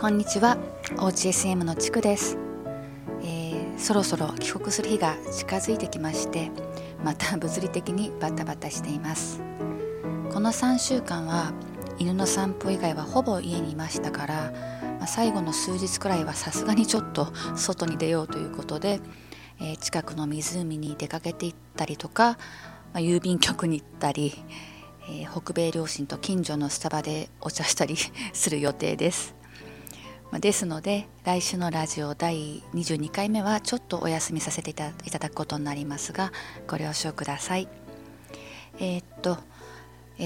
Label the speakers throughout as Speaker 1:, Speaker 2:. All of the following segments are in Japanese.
Speaker 1: こんにちは。OGSM のちくです、えー、そろそろ帰国する日が近づいてきましてまた物理的にバタバタしています。この3週間は犬の散歩以外はほぼ家にいましたから、まあ、最後の数日くらいはさすがにちょっと外に出ようということで、えー、近くの湖に出かけていったりとか、まあ、郵便局に行ったりえー、北米両親と近所のスタバでお茶したりする予定です。まですので来週のラジオ第22回目はちょっとお休みさせていただくことになりますがご了承ください。えー、っと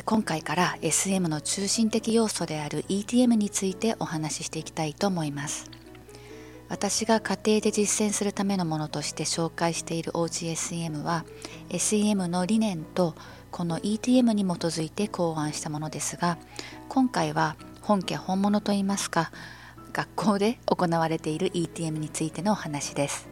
Speaker 1: 今回から SM の中心的要素である ETM についてお話ししていきたいと思います。私が家庭で実践するためのものとして紹介している OGSEM は SEM の理念とこの ETM に基づいて考案したものですが今回は本家本物といいますか学校で行われている ETM についてのお話です。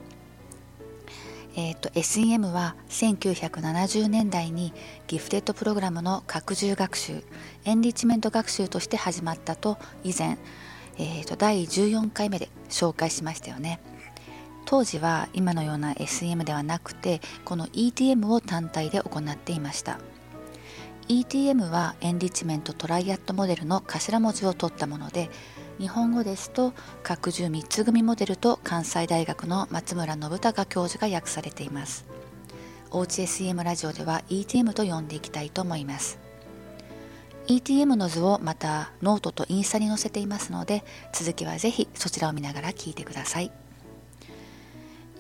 Speaker 1: えーと、SEM は1970年代にギフテッドプログラムの拡充学習エンリッチメント学習として始まったと以前、えーと第14回目で紹介しましたよね。当時は今のような SEM ではなくてこの ETM を単体で行っていました ETM は Enrichment Triad Model の頭文字を取ったもので日本語ですと拡充3つ組モデルと関西大学の松村暢隆教授が訳されています。おうち SEM ラジオでは ETM と呼んでいきたいと思います。ETM の図をまたノートとインスタに載せていますので続きはぜひそちらを見ながら聞いてください。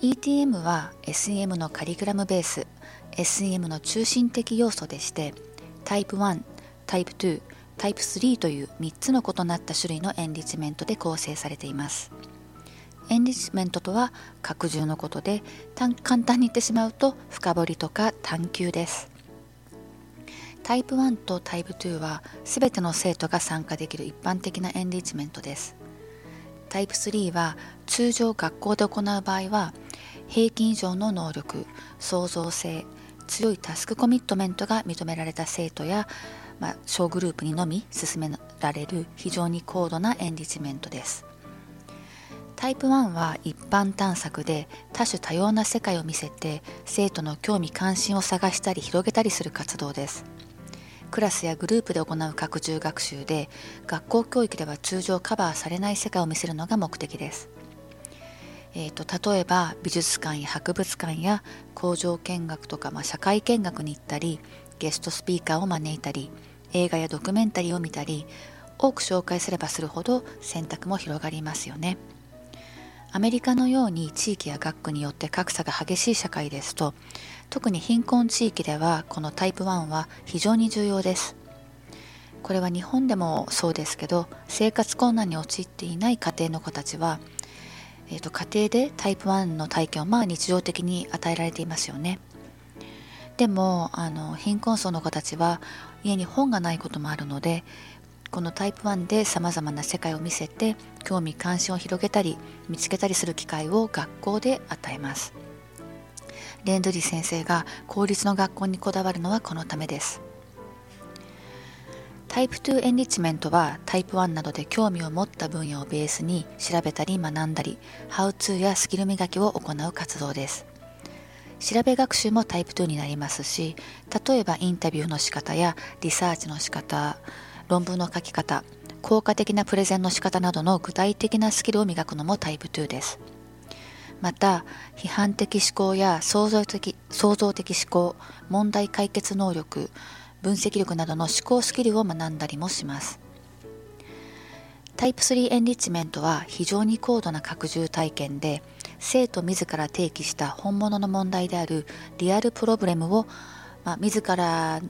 Speaker 1: ETM は SEM のカリキュラムベース SEM の中心的要素でしてタイプ1タイプ2タイプ3という3つの異なった種類のエンリッチメントで構成されています。エンリッチメントとは拡充のことで簡単に言ってしまうと深掘りとか探求です。タイプ1とタイプ2は全ての生徒が参加できる一般的なエンリッチメントです。タイプ3は通常学校で行う場合は平均以上の能力創造性強いタスクコミットメントが認められた生徒や、まあ、小グループにのみ進められる非常に高度なエンリッチメントです。タイプ1は一般探索で多種多様な世界を見せて生徒の興味関心を探したり広げたりする活動です。クラスやグループで行う拡充学習で学校教育では通常カバーされない世界を見せるのが目的です。えーと、例えば美術館や博物館や工場見学とか、まあ、社会見学に行ったりゲストスピーカーを招いたり映画やドキュメンタリーを見たり多く紹介すればするほど選択も広がりますよね。アメリカのように地域や学区によって格差が激しい社会ですと特に貧困地域ではこのタイプ1は非常に重要です。これは日本でもそうですけど生活困難に陥っていない家庭の子たちはえーと、家庭でタイプ1の体験をまあ日常的に与えられていますよね。でもあの貧困層の子たちは家に本がないこともあるのでこのタイプ1でさまざまな世界を見せて興味関心を広げたり見つけたりする機会を学校で与えますレンドリー先生が公立の学校にこだわるのはこのためですタイプ2エンリッチメントはタイプ1などで興味を持った分野をベースに調べたり学んだり、ハウツーやスキル磨きを行う活動です。調べ学習もタイプ2になりますし、例えばインタビューの仕方やリサーチの仕方、論文の書き方、効果的なプレゼンの仕方などの具体的なスキルを磨くのもタイプ2です。また、批判的思考や創造的創造的思考、問題解決能力、分析力などの思考スキルを学んだりもしますタイプ3エンリッチメントは非常に高度な拡充体験で生徒自ら提起した本物の問題であるリアルプロブレムを、まあ、自ら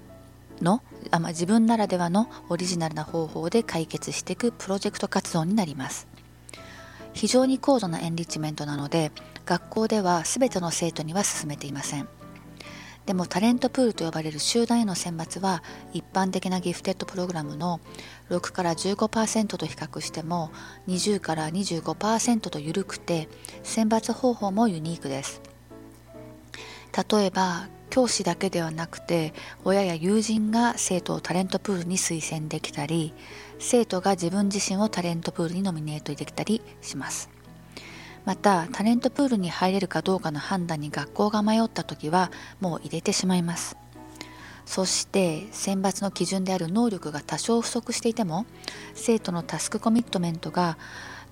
Speaker 1: のあ、まあ、自分ならではのオリジナルな方法で解決していくプロジェクト活動になります。非常に高度なエンリッチメントなので学校では全ての生徒には進めていません。でもタレントプールと呼ばれる集団への選抜は一般的なギフテッドプログラムの6から15%と比較しても20から25%と緩くて選抜方法もユニークです。例えば教師だけではなくて親や友人が生徒をタレントプールに推薦できたり生徒が自分自身をタレントプールにノミネートできたりします。またタレントプールに入れるかどうかの判断に学校が迷った時はもう入れてしまいます。そして選抜の基準である能力が多少不足していても生徒のタスクコミットメントが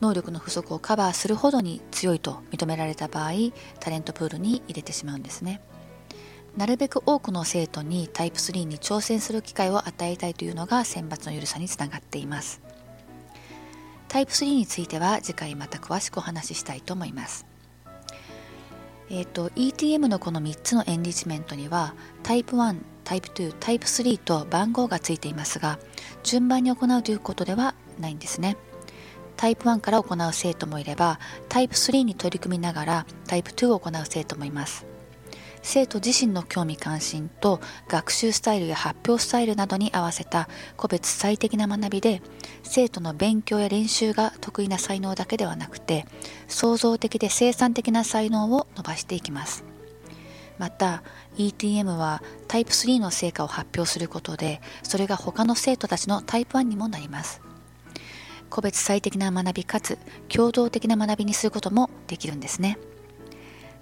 Speaker 1: 能力の不足をカバーするほどに強いと認められた場合タレントプールに入れてしまうんですね。なるべく多くの生徒にタイプ3に挑戦する機会を与えたいというのが選抜の緩さにつながっています。タイプ3については次回また詳しくお話ししたいと思います。えっ、ー、と ETM のこの3つのエンリッチメントにはタイプ1タイプ2タイプ3と番号がついていますが順番に行うということではないんですね。タイプ1から行う生徒もいればタイプ3に取り組みながらタイプ2を行う生徒もいます。生徒自身の興味関心と学習スタイルや発表スタイルなどに合わせた個別最適な学びで生徒の勉強や練習が得意な才能だけではなくて創造的で生産的な才能を伸ばしていきます。また ETM はタイプ3の成果を発表することでそれが他の生徒たちのタイプ1にもなります。個別最適な学びかつ共同的な学びにすることもできるんですね。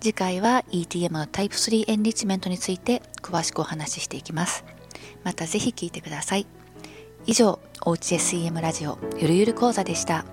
Speaker 1: 次回は ETM のタイプ3エンリッチメントについて詳しくお話ししていきますまたぜひ聞いてください以上おうち SEM ラジオゆるゆる講座でした。